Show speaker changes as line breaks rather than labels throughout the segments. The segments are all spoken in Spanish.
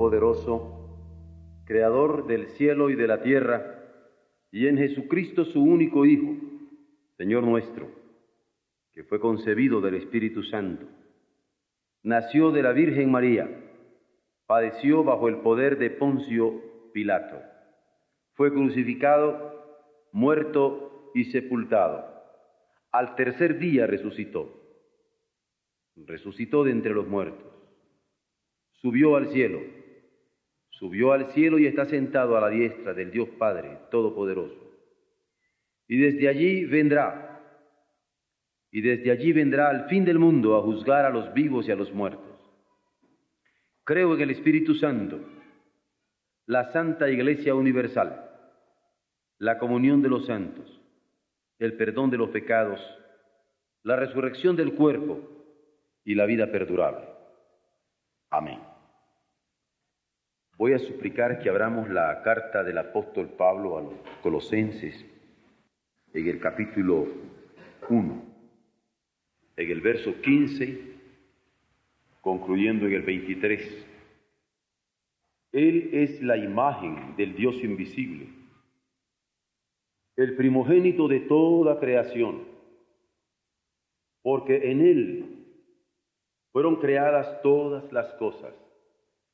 Todopoderoso, Creador del cielo y de la tierra, y en Jesucristo su único Hijo, Señor nuestro, que fue concebido del Espíritu Santo. Nació de la Virgen María, padeció bajo el poder de Poncio Pilato, fue crucificado, muerto y sepultado. Al tercer día resucitó, resucitó de entre los muertos, subió al cielo subió al cielo y está sentado a la diestra del Dios Padre Todopoderoso. Y desde allí vendrá, y desde allí vendrá al fin del mundo a juzgar a los vivos y a los muertos. Creo en el Espíritu Santo, la Santa Iglesia Universal, la comunión de los santos, el perdón de los pecados, la resurrección del cuerpo y la vida perdurable. Amén. Voy a suplicar que abramos la carta del apóstol Pablo a los colosenses en el capítulo 1, en el verso 15, concluyendo en el 23. Él es la imagen del Dios invisible, el primogénito de toda creación, porque en Él fueron creadas todas las cosas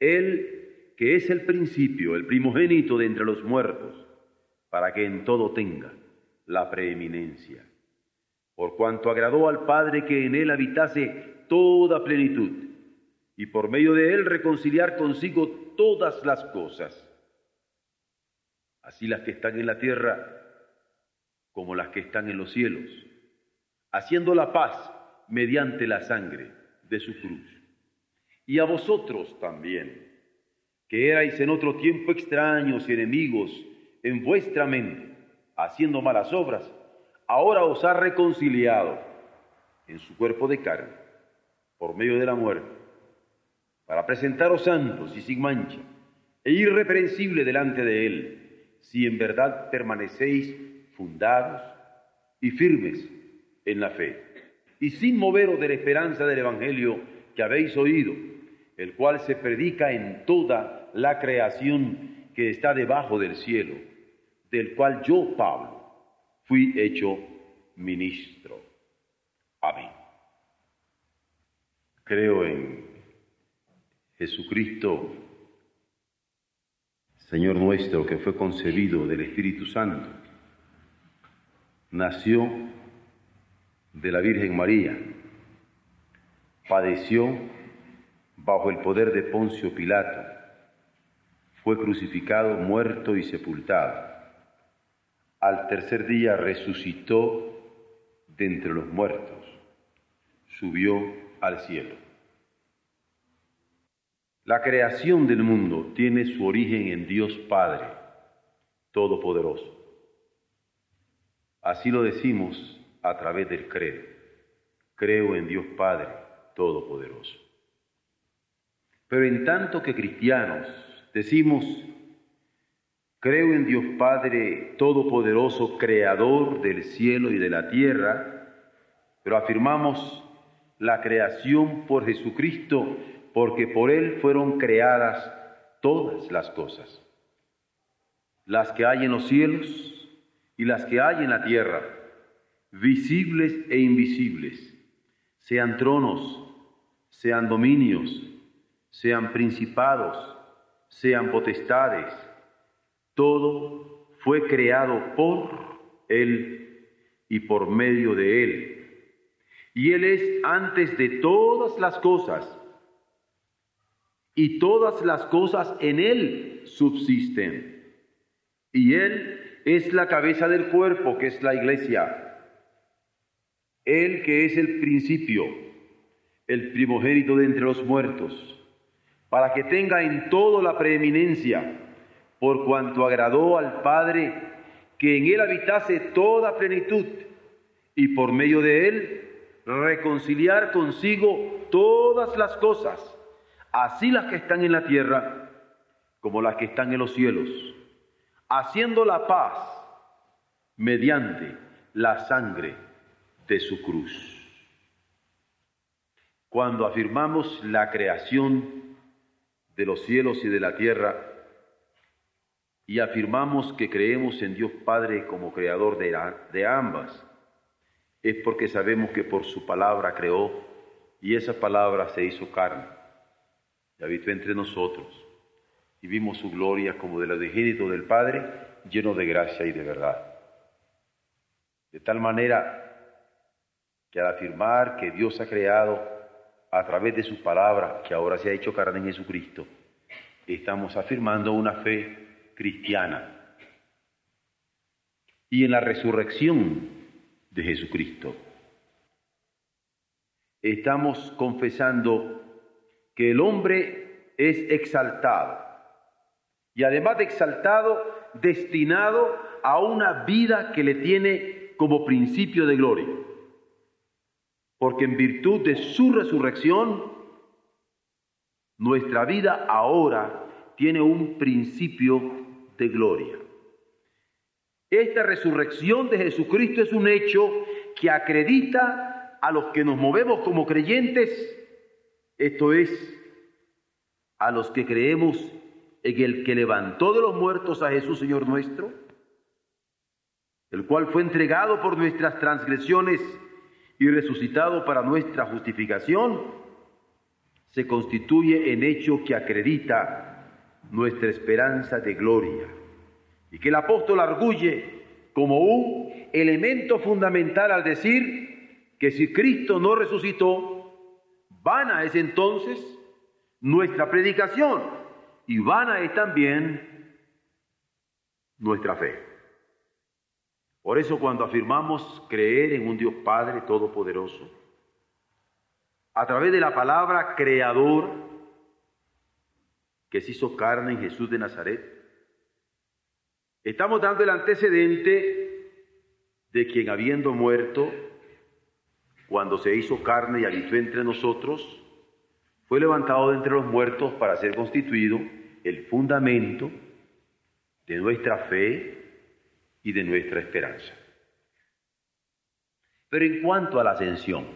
él que es el principio, el primogénito de entre los muertos, para que en todo tenga la preeminencia. Por cuanto agradó al Padre que en él habitase toda plenitud, y por medio de él reconciliar consigo todas las cosas, así las que están en la tierra como las que están en los cielos, haciendo la paz mediante la sangre de su cruz y a vosotros también, que erais en otro tiempo extraños y enemigos en vuestra mente, haciendo malas obras, ahora os ha reconciliado en su cuerpo de carne, por medio de la muerte, para presentaros santos y sin mancha e irreprensible delante de Él, si en verdad permanecéis fundados y firmes en la fe, y sin moveros de la esperanza del Evangelio que habéis oído el cual se predica en toda la creación que está debajo del cielo, del cual yo, Pablo, fui hecho ministro. Amén. Creo en Jesucristo, Señor nuestro, que fue concebido del Espíritu Santo, nació de la Virgen María, padeció bajo el poder de Poncio Pilato, fue crucificado, muerto y sepultado. Al tercer día resucitó de entre los muertos, subió al cielo. La creación del mundo tiene su origen en Dios Padre Todopoderoso. Así lo decimos a través del credo. Creo en Dios Padre Todopoderoso. Pero en tanto que cristianos decimos, creo en Dios Padre Todopoderoso, Creador del cielo y de la tierra, pero afirmamos la creación por Jesucristo, porque por Él fueron creadas todas las cosas, las que hay en los cielos y las que hay en la tierra, visibles e invisibles, sean tronos, sean dominios, sean principados, sean potestades. Todo fue creado por Él y por medio de Él. Y Él es antes de todas las cosas, y todas las cosas en Él subsisten. Y Él es la cabeza del cuerpo, que es la iglesia. Él que es el principio, el primogénito de entre los muertos, para que tenga en todo la preeminencia, por cuanto agradó al Padre que en él habitase toda plenitud, y por medio de él reconciliar consigo todas las cosas, así las que están en la tierra como las que están en los cielos, haciendo la paz mediante la sangre de su cruz. Cuando afirmamos la creación de los cielos y de la tierra y afirmamos que creemos en Dios Padre como creador de, de ambas, es porque sabemos que por su palabra creó y esa palabra se hizo carne y habitó entre nosotros y vimos su gloria como del unigénito del Padre, lleno de gracia y de verdad. De tal manera que al afirmar que Dios ha creado a través de su palabra, que ahora se ha hecho carne en Jesucristo, estamos afirmando una fe cristiana. Y en la resurrección de Jesucristo. Estamos confesando que el hombre es exaltado. Y además de exaltado, destinado a una vida que le tiene como principio de gloria porque en virtud de su resurrección, nuestra vida ahora tiene un principio de gloria. Esta resurrección de Jesucristo es un hecho que acredita a los que nos movemos como creyentes, esto es, a los que creemos en el que levantó de los muertos a Jesús Señor nuestro, el cual fue entregado por nuestras transgresiones y resucitado para nuestra justificación, se constituye en hecho que acredita nuestra esperanza de gloria y que el apóstol arguye como un elemento fundamental al decir que si Cristo no resucitó, vana es entonces nuestra predicación y vana es también nuestra fe. Por eso cuando afirmamos creer en un Dios Padre Todopoderoso, a través de la palabra creador que se hizo carne en Jesús de Nazaret, estamos dando el antecedente de quien habiendo muerto, cuando se hizo carne y habitó entre nosotros, fue levantado de entre los muertos para ser constituido el fundamento de nuestra fe y de nuestra esperanza. Pero en cuanto a la ascensión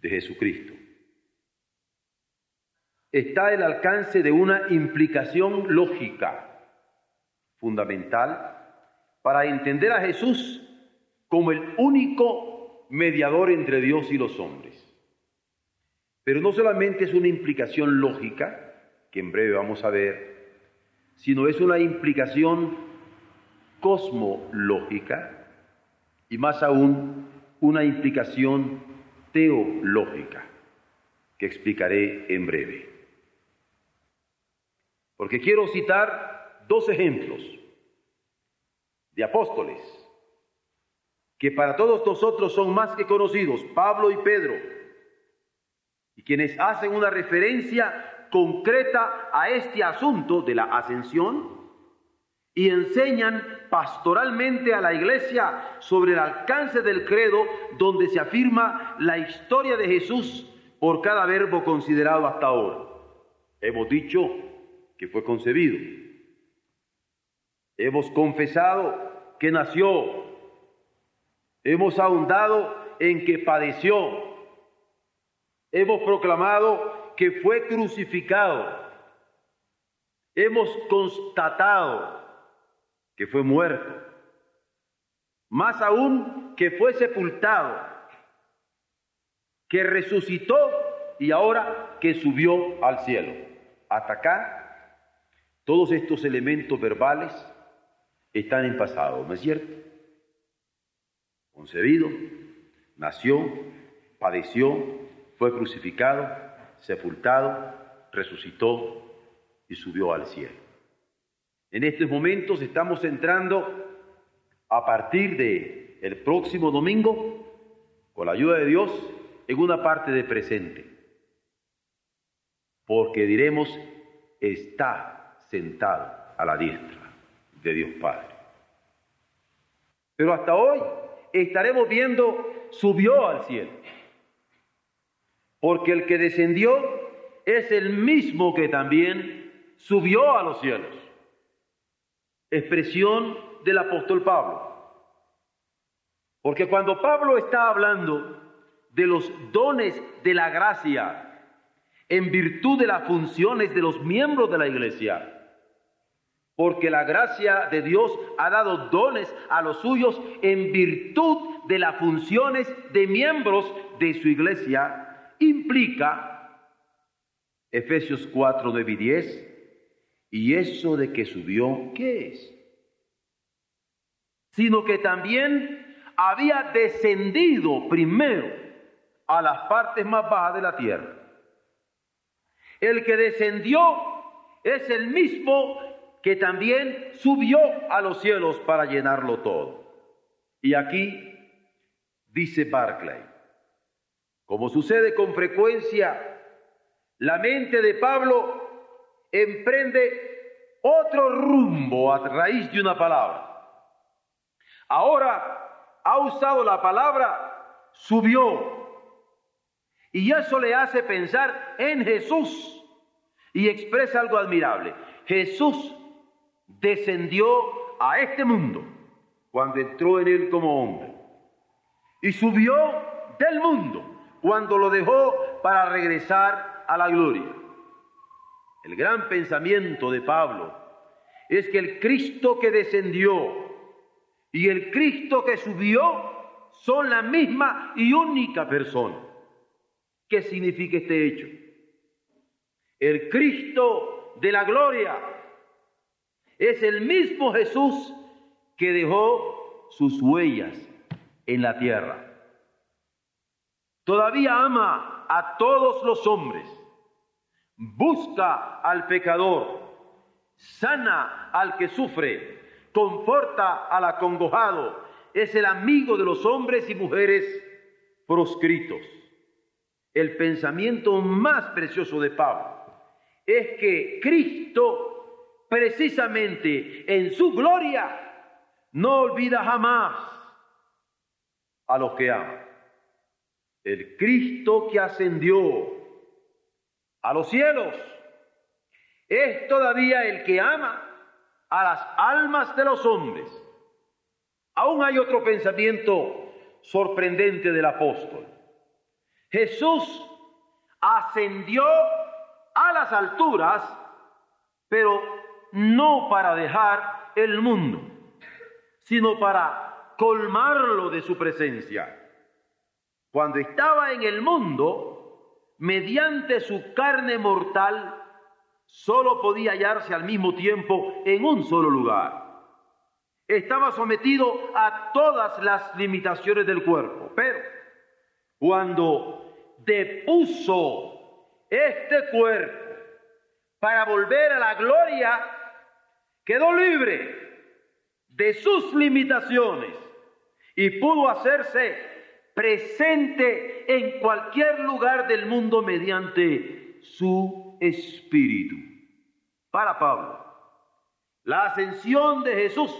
de Jesucristo, está el alcance de una implicación lógica fundamental para entender a Jesús como el único mediador entre Dios y los hombres. Pero no solamente es una implicación lógica, que en breve vamos a ver, sino es una implicación cosmológica y más aún una implicación teológica que explicaré en breve. Porque quiero citar dos ejemplos de apóstoles que para todos nosotros son más que conocidos, Pablo y Pedro, y quienes hacen una referencia concreta a este asunto de la ascensión y enseñan pastoralmente a la iglesia sobre el alcance del credo donde se afirma la historia de Jesús por cada verbo considerado hasta ahora. Hemos dicho que fue concebido. Hemos confesado que nació. Hemos ahondado en que padeció. Hemos proclamado que fue crucificado. Hemos constatado que fue muerto, más aún que fue sepultado, que resucitó y ahora que subió al cielo. Hasta acá, todos estos elementos verbales están en pasado, ¿no es cierto? Concebido, nació, padeció, fue crucificado, sepultado, resucitó y subió al cielo. En estos momentos estamos entrando a partir de el próximo domingo, con la ayuda de Dios, en una parte de presente. Porque diremos, está sentado a la diestra de Dios Padre. Pero hasta hoy estaremos viendo, subió al cielo. Porque el que descendió es el mismo que también subió a los cielos. Expresión del apóstol Pablo. Porque cuando Pablo está hablando de los dones de la gracia en virtud de las funciones de los miembros de la iglesia, porque la gracia de Dios ha dado dones a los suyos en virtud de las funciones de miembros de su iglesia, implica Efesios 4, 9 y 10, y eso de que subió, ¿qué es? Sino que también había descendido primero a las partes más bajas de la tierra. El que descendió es el mismo que también subió a los cielos para llenarlo todo. Y aquí dice Barclay, como sucede con frecuencia, la mente de Pablo emprende otro rumbo a raíz de una palabra. Ahora ha usado la palabra subió. Y eso le hace pensar en Jesús y expresa algo admirable. Jesús descendió a este mundo cuando entró en él como hombre. Y subió del mundo cuando lo dejó para regresar a la gloria. El gran pensamiento de Pablo es que el Cristo que descendió y el Cristo que subió son la misma y única persona. ¿Qué significa este hecho? El Cristo de la gloria es el mismo Jesús que dejó sus huellas en la tierra. Todavía ama a todos los hombres, busca al pecador, sana al que sufre, conforta al acongojado, es el amigo de los hombres y mujeres proscritos. El pensamiento más precioso de Pablo es que Cristo precisamente en su gloria, no olvida jamás a los que aman. El Cristo que ascendió a los cielos es todavía el que ama a las almas de los hombres. Aún hay otro pensamiento sorprendente del apóstol. Jesús ascendió a las alturas, pero no para dejar el mundo, sino para colmarlo de su presencia. Cuando estaba en el mundo, mediante su carne mortal, solo podía hallarse al mismo tiempo en un solo lugar. Estaba sometido a todas las limitaciones del cuerpo, pero cuando depuso este cuerpo para volver a la gloria quedó libre de sus limitaciones y pudo hacerse presente en cualquier lugar del mundo mediante su espíritu. Para Pablo, la ascensión de Jesús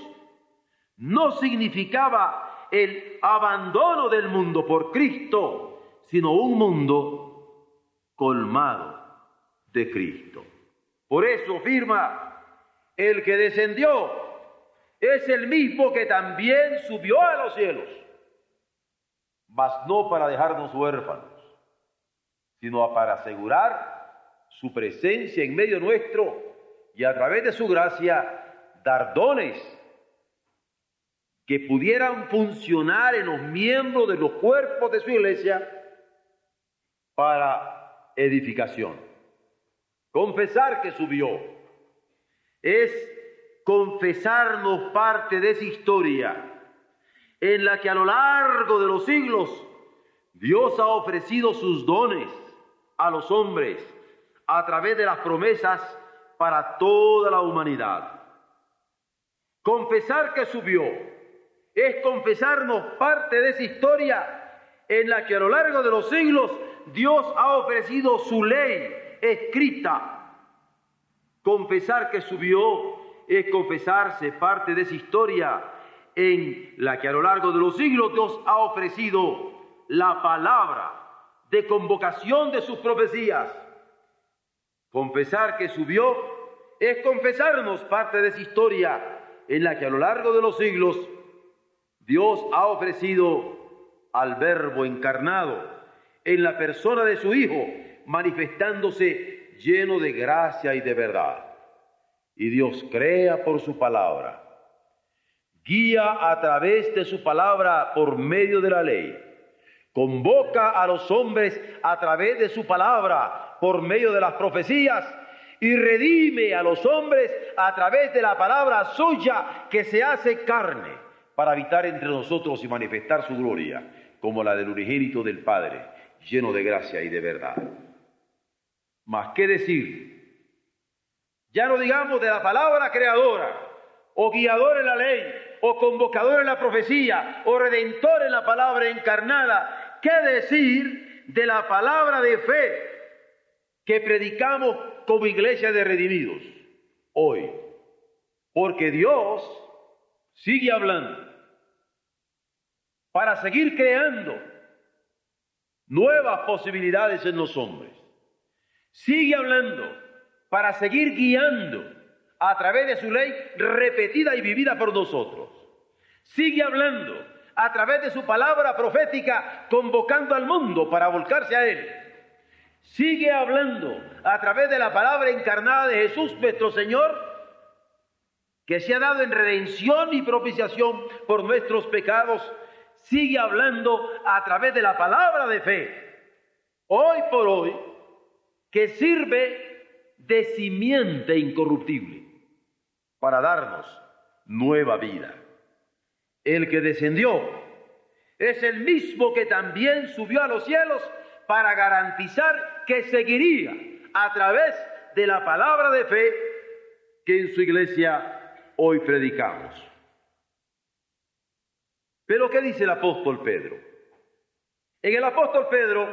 no significaba el abandono del mundo por Cristo, sino un mundo colmado de Cristo. Por eso afirma el que descendió es el mismo que también subió a los cielos, mas no para dejarnos huérfanos, sino para asegurar su presencia en medio nuestro y a través de su gracia dar dones que pudieran funcionar en los miembros de los cuerpos de su iglesia para edificación. Confesar que subió es confesarnos parte de esa historia en la que a lo largo de los siglos Dios ha ofrecido sus dones a los hombres a través de las promesas para toda la humanidad. Confesar que subió es confesarnos parte de esa historia en la que a lo largo de los siglos Dios ha ofrecido su ley escrita. Confesar que subió es confesarse parte de esa historia en la que a lo largo de los siglos Dios ha ofrecido la palabra de convocación de sus profecías. Confesar que subió es confesarnos parte de esa historia en la que a lo largo de los siglos Dios ha ofrecido al Verbo encarnado en la persona de su Hijo, manifestándose lleno de gracia y de verdad. Y Dios crea por su palabra, guía a través de su palabra por medio de la ley, convoca a los hombres a través de su palabra por medio de las profecías y redime a los hombres a través de la palabra suya que se hace carne para habitar entre nosotros y manifestar su gloria, como la del unigénito del Padre, lleno de gracia y de verdad. Más qué decir, ya no digamos de la palabra creadora, o guiador en la ley, o convocador en la profecía, o redentor en la palabra encarnada, qué decir de la palabra de fe que predicamos como iglesia de redimidos hoy. Porque Dios sigue hablando para seguir creando nuevas posibilidades en los hombres. Sigue hablando para seguir guiando a través de su ley repetida y vivida por nosotros. Sigue hablando a través de su palabra profética, convocando al mundo para volcarse a Él. Sigue hablando a través de la palabra encarnada de Jesús nuestro Señor, que se ha dado en redención y propiciación por nuestros pecados. Sigue hablando a través de la palabra de fe, hoy por hoy, que sirve de simiente incorruptible para darnos nueva vida. El que descendió es el mismo que también subió a los cielos para garantizar que seguiría a través de la palabra de fe que en su iglesia hoy predicamos. Pero ¿qué dice el apóstol Pedro? En el apóstol Pedro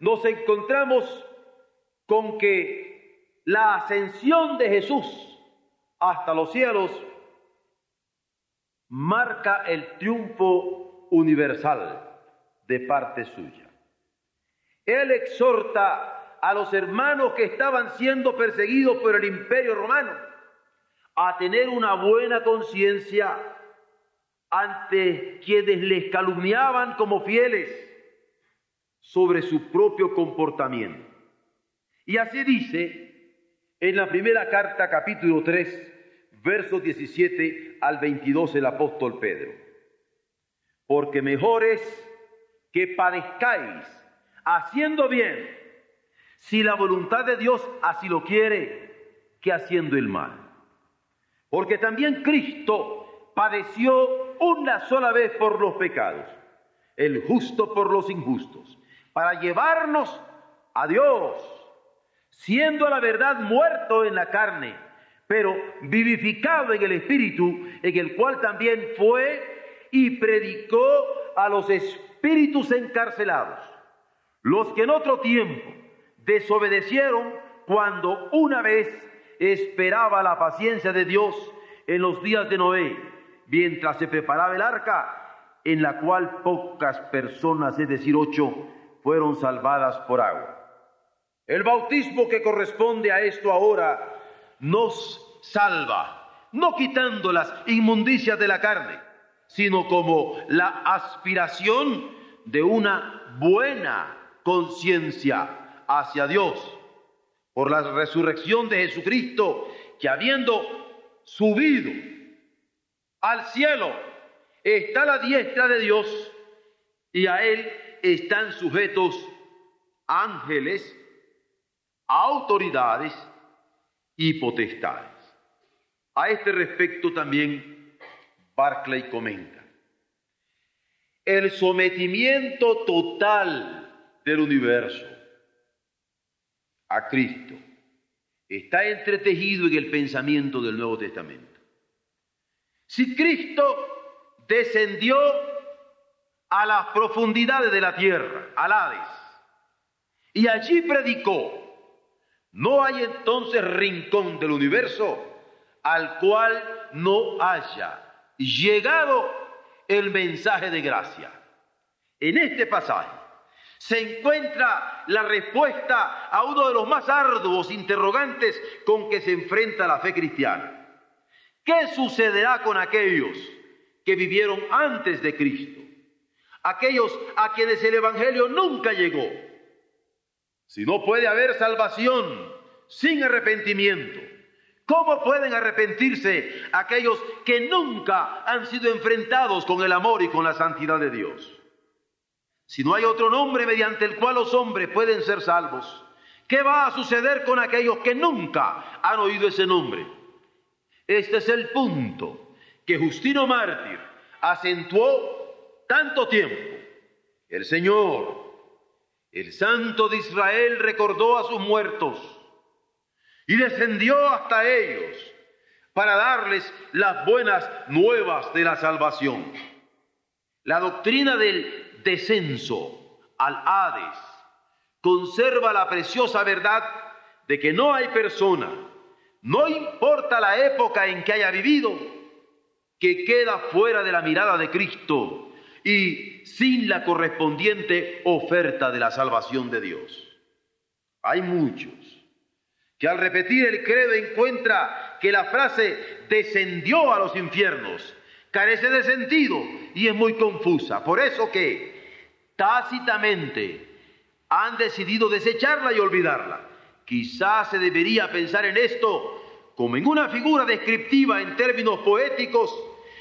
nos encontramos con que la ascensión de Jesús hasta los cielos marca el triunfo universal de parte suya. Él exhorta a los hermanos que estaban siendo perseguidos por el imperio romano a tener una buena conciencia ante quienes les calumniaban como fieles sobre su propio comportamiento. Y así dice en la primera carta, capítulo 3, versos 17 al 22, el apóstol Pedro. Porque mejor es que padezcáis haciendo bien, si la voluntad de Dios así lo quiere, que haciendo el mal. Porque también Cristo padeció una sola vez por los pecados, el justo por los injustos, para llevarnos a Dios, siendo la verdad muerto en la carne, pero vivificado en el Espíritu, en el cual también fue y predicó a los espíritus encarcelados, los que en otro tiempo desobedecieron cuando una vez esperaba la paciencia de Dios en los días de Noé, mientras se preparaba el arca, en la cual pocas personas, es decir, ocho, fueron salvadas por agua. El bautismo que corresponde a esto ahora nos salva, no quitando las inmundicias de la carne, sino como la aspiración de una buena conciencia hacia Dios por la resurrección de Jesucristo, que habiendo subido al cielo, está la diestra de Dios y a él están sujetos ángeles autoridades y potestades. A este respecto también Barclay comenta, el sometimiento total del universo a Cristo está entretejido en el pensamiento del Nuevo Testamento. Si Cristo descendió a las profundidades de la tierra, al Hades, y allí predicó, no hay entonces rincón del universo al cual no haya llegado el mensaje de gracia. En este pasaje se encuentra la respuesta a uno de los más arduos interrogantes con que se enfrenta la fe cristiana. ¿Qué sucederá con aquellos que vivieron antes de Cristo? Aquellos a quienes el Evangelio nunca llegó. Si no puede haber salvación sin arrepentimiento, ¿cómo pueden arrepentirse aquellos que nunca han sido enfrentados con el amor y con la santidad de Dios? Si no hay otro nombre mediante el cual los hombres pueden ser salvos, ¿qué va a suceder con aquellos que nunca han oído ese nombre? Este es el punto que Justino Mártir acentuó tanto tiempo. El Señor, el Santo de Israel, recordó a sus muertos y descendió hasta ellos para darles las buenas nuevas de la salvación. La doctrina del descenso al Hades, conserva la preciosa verdad de que no hay persona, no importa la época en que haya vivido, que queda fuera de la mirada de Cristo y sin la correspondiente oferta de la salvación de Dios. Hay muchos que al repetir el credo encuentra que la frase descendió a los infiernos carece de sentido y es muy confusa. Por eso que tácitamente han decidido desecharla y olvidarla. Quizás se debería pensar en esto como en una figura descriptiva en términos poéticos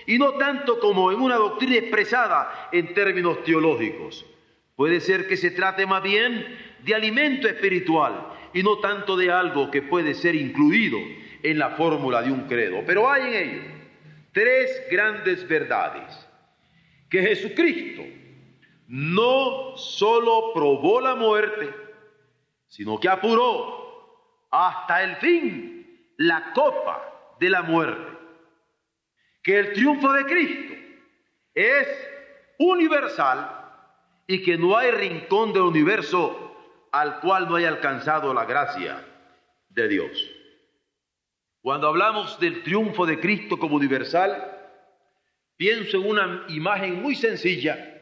y no tanto como en una doctrina expresada en términos teológicos. Puede ser que se trate más bien de alimento espiritual y no tanto de algo que puede ser incluido en la fórmula de un credo. Pero hay en ello tres grandes verdades. Que Jesucristo no solo probó la muerte, sino que apuró hasta el fin la copa de la muerte. Que el triunfo de Cristo es universal y que no hay rincón del universo al cual no haya alcanzado la gracia de Dios. Cuando hablamos del triunfo de Cristo como universal, pienso en una imagen muy sencilla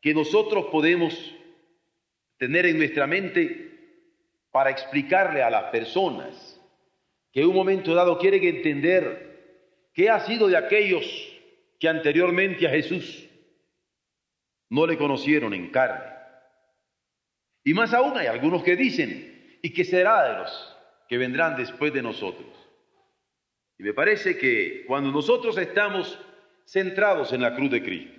que nosotros podemos tener en nuestra mente para explicarle a las personas que en un momento dado quieren entender qué ha sido de aquellos que anteriormente a Jesús no le conocieron en carne. Y más aún hay algunos que dicen, ¿y qué será de los que vendrán después de nosotros? Y me parece que cuando nosotros estamos centrados en la cruz de Cristo,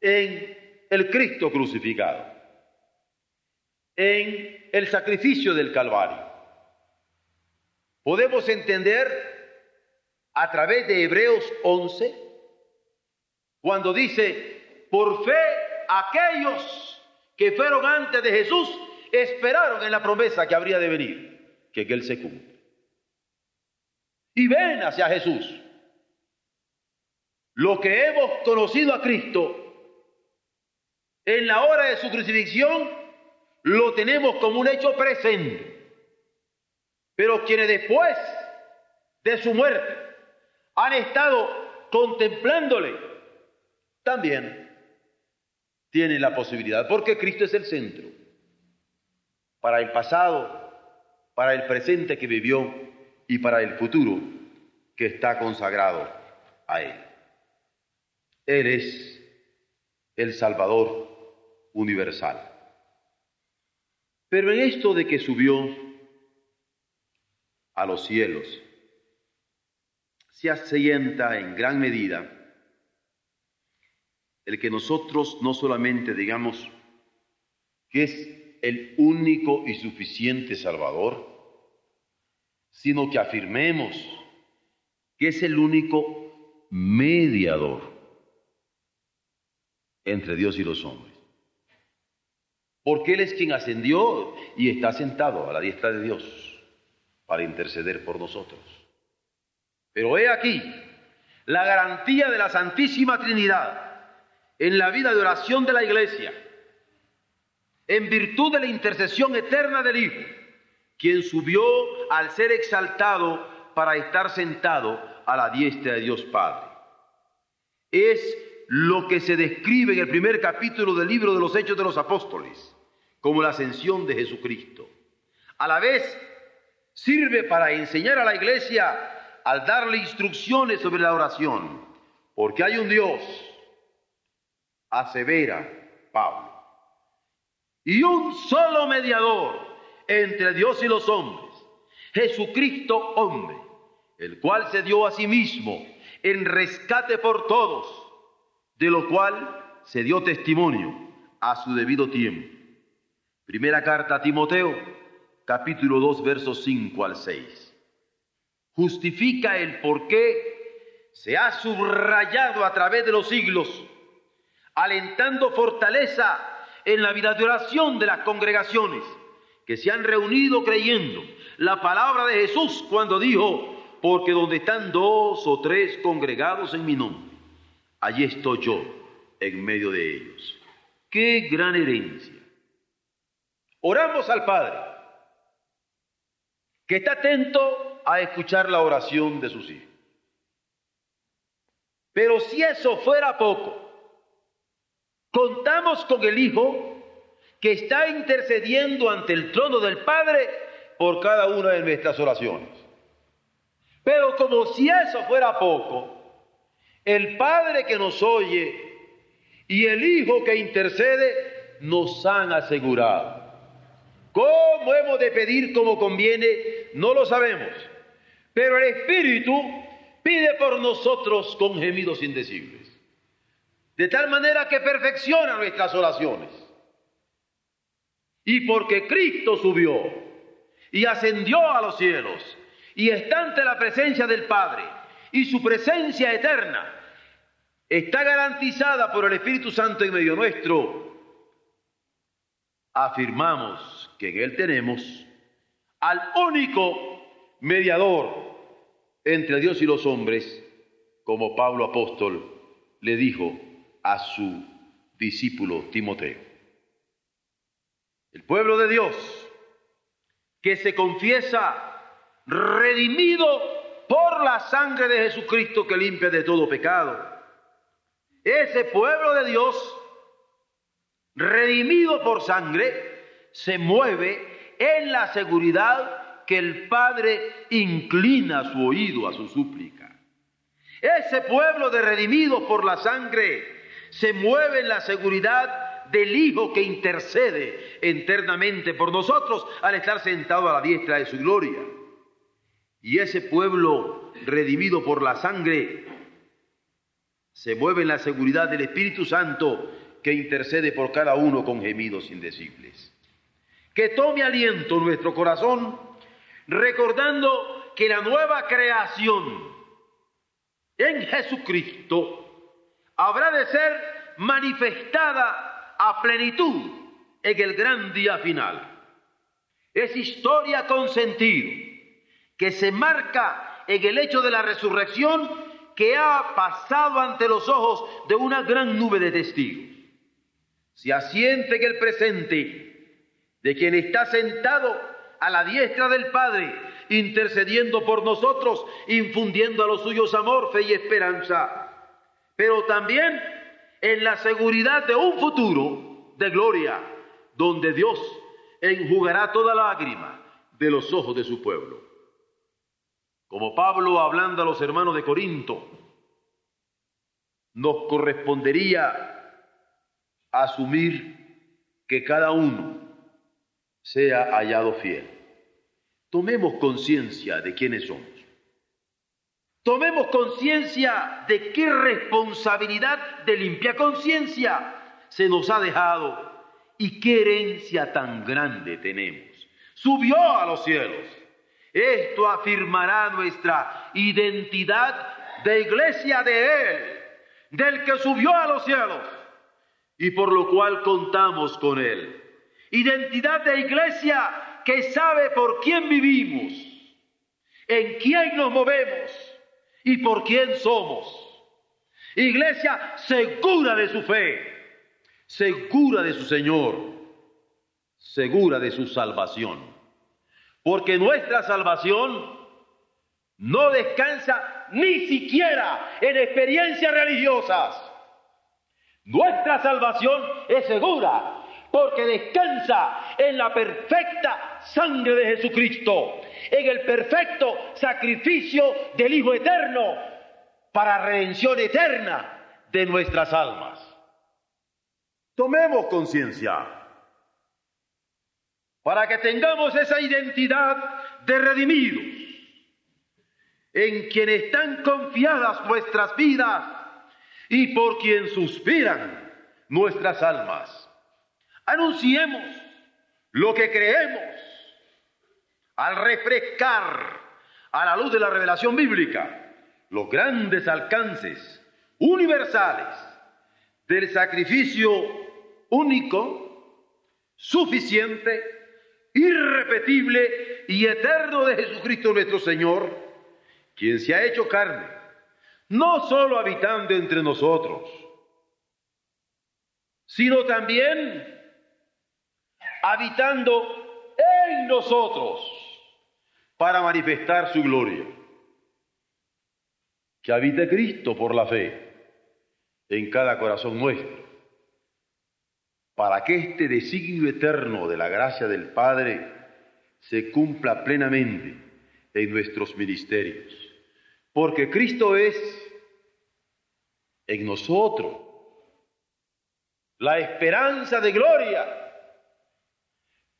en el Cristo crucificado, en el sacrificio del Calvario. Podemos entender a través de Hebreos 11, cuando dice, por fe aquellos que fueron antes de Jesús esperaron en la promesa que habría de venir, que Él se cumple. Y ven hacia Jesús. Lo que hemos conocido a Cristo en la hora de su crucifixión lo tenemos como un hecho presente. Pero quienes después de su muerte han estado contemplándole, también tienen la posibilidad, porque Cristo es el centro, para el pasado, para el presente que vivió y para el futuro que está consagrado a Él. Él es el Salvador universal. Pero en esto de que subió a los cielos, se asienta en gran medida el que nosotros no solamente digamos que es el único y suficiente Salvador, sino que afirmemos que es el único mediador entre Dios y los hombres. Porque Él es quien ascendió y está sentado a la diestra de Dios para interceder por nosotros. Pero he aquí la garantía de la Santísima Trinidad en la vida de oración de la Iglesia, en virtud de la intercesión eterna del Hijo, quien subió al ser exaltado para estar sentado a la diestra de Dios Padre. Es lo que se describe en el primer capítulo del libro de los Hechos de los Apóstoles, como la ascensión de Jesucristo. A la vez, sirve para enseñar a la iglesia al darle instrucciones sobre la oración, porque hay un Dios, asevera Pablo, y un solo mediador entre Dios y los hombres, Jesucristo hombre, el cual se dio a sí mismo en rescate por todos, de lo cual se dio testimonio a su debido tiempo. Primera carta a Timoteo, capítulo 2, versos 5 al 6 justifica el por qué se ha subrayado a través de los siglos, alentando fortaleza en la vida de oración de las congregaciones que se han reunido creyendo la palabra de Jesús cuando dijo, porque donde están dos o tres congregados en mi nombre, allí estoy yo en medio de ellos. Qué gran herencia. Oramos al Padre, que está atento a escuchar la oración de sus hijos. Pero si eso fuera poco, contamos con el Hijo que está intercediendo ante el trono del Padre por cada una de nuestras oraciones. Pero como si eso fuera poco, el Padre que nos oye y el Hijo que intercede nos han asegurado. ¿Cómo hemos de pedir como conviene? No lo sabemos. Pero el Espíritu pide por nosotros con gemidos indecibles. De tal manera que perfecciona nuestras oraciones. Y porque Cristo subió y ascendió a los cielos y está ante la presencia del Padre y su presencia eterna está garantizada por el Espíritu Santo en medio nuestro, afirmamos que en Él tenemos al único mediador entre Dios y los hombres, como Pablo apóstol le dijo a su discípulo Timoteo. El pueblo de Dios que se confiesa redimido por la sangre de Jesucristo que limpia de todo pecado. Ese pueblo de Dios, redimido por sangre, se mueve en la seguridad que el Padre inclina su oído a su súplica. Ese pueblo de redimidos por la sangre se mueve en la seguridad del Hijo que intercede eternamente por nosotros al estar sentado a la diestra de su gloria. Y ese pueblo redimido por la sangre se mueve en la seguridad del Espíritu Santo que intercede por cada uno con gemidos indecibles. Que tome aliento nuestro corazón recordando que la nueva creación en Jesucristo habrá de ser manifestada a plenitud en el gran día final. Es historia con sentido que se marca en el hecho de la resurrección que ha pasado ante los ojos de una gran nube de testigos. Se asiente en el presente de quien está sentado a la diestra del Padre, intercediendo por nosotros, infundiendo a los suyos amor, fe y esperanza, pero también en la seguridad de un futuro de gloria, donde Dios enjugará toda lágrima de los ojos de su pueblo. Como Pablo hablando a los hermanos de Corinto, nos correspondería asumir que cada uno sea hallado fiel. Tomemos conciencia de quiénes somos. Tomemos conciencia de qué responsabilidad de limpia conciencia se nos ha dejado ¿Y qué herencia tan grande tenemos? Subió a los cielos. Esto afirmará nuestra identidad de iglesia de Él, del que subió a los cielos, y por lo cual contamos con Él. Identidad de iglesia que sabe por quién vivimos, en quién nos movemos y por quién somos. Iglesia segura de su fe segura de su Señor, segura de su salvación. Porque nuestra salvación no descansa ni siquiera en experiencias religiosas. Nuestra salvación es segura porque descansa en la perfecta sangre de Jesucristo, en el perfecto sacrificio del Hijo Eterno para redención eterna de nuestras almas. Tomemos conciencia para que tengamos esa identidad de redimidos, en quien están confiadas nuestras vidas y por quien suspiran nuestras almas. Anunciemos lo que creemos al refrescar a la luz de la revelación bíblica los grandes alcances universales del sacrificio único, suficiente, irrepetible y eterno de Jesucristo nuestro Señor, quien se ha hecho carne, no solo habitando entre nosotros, sino también habitando en nosotros para manifestar su gloria. Que habite Cristo por la fe en cada corazón nuestro para que este designio eterno de la gracia del Padre se cumpla plenamente en nuestros ministerios. Porque Cristo es en nosotros la esperanza de gloria,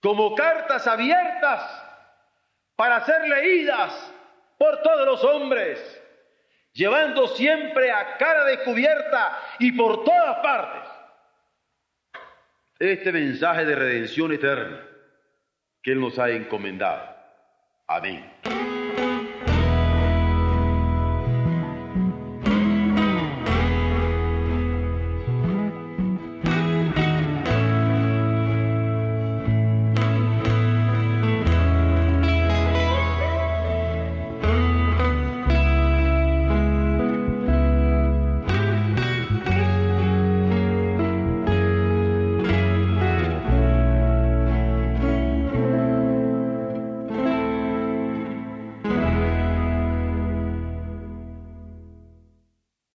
como cartas abiertas para ser leídas por todos los hombres, llevando siempre a cara descubierta y por todas partes este mensaje de redención eterna que Él nos ha encomendado. Amén.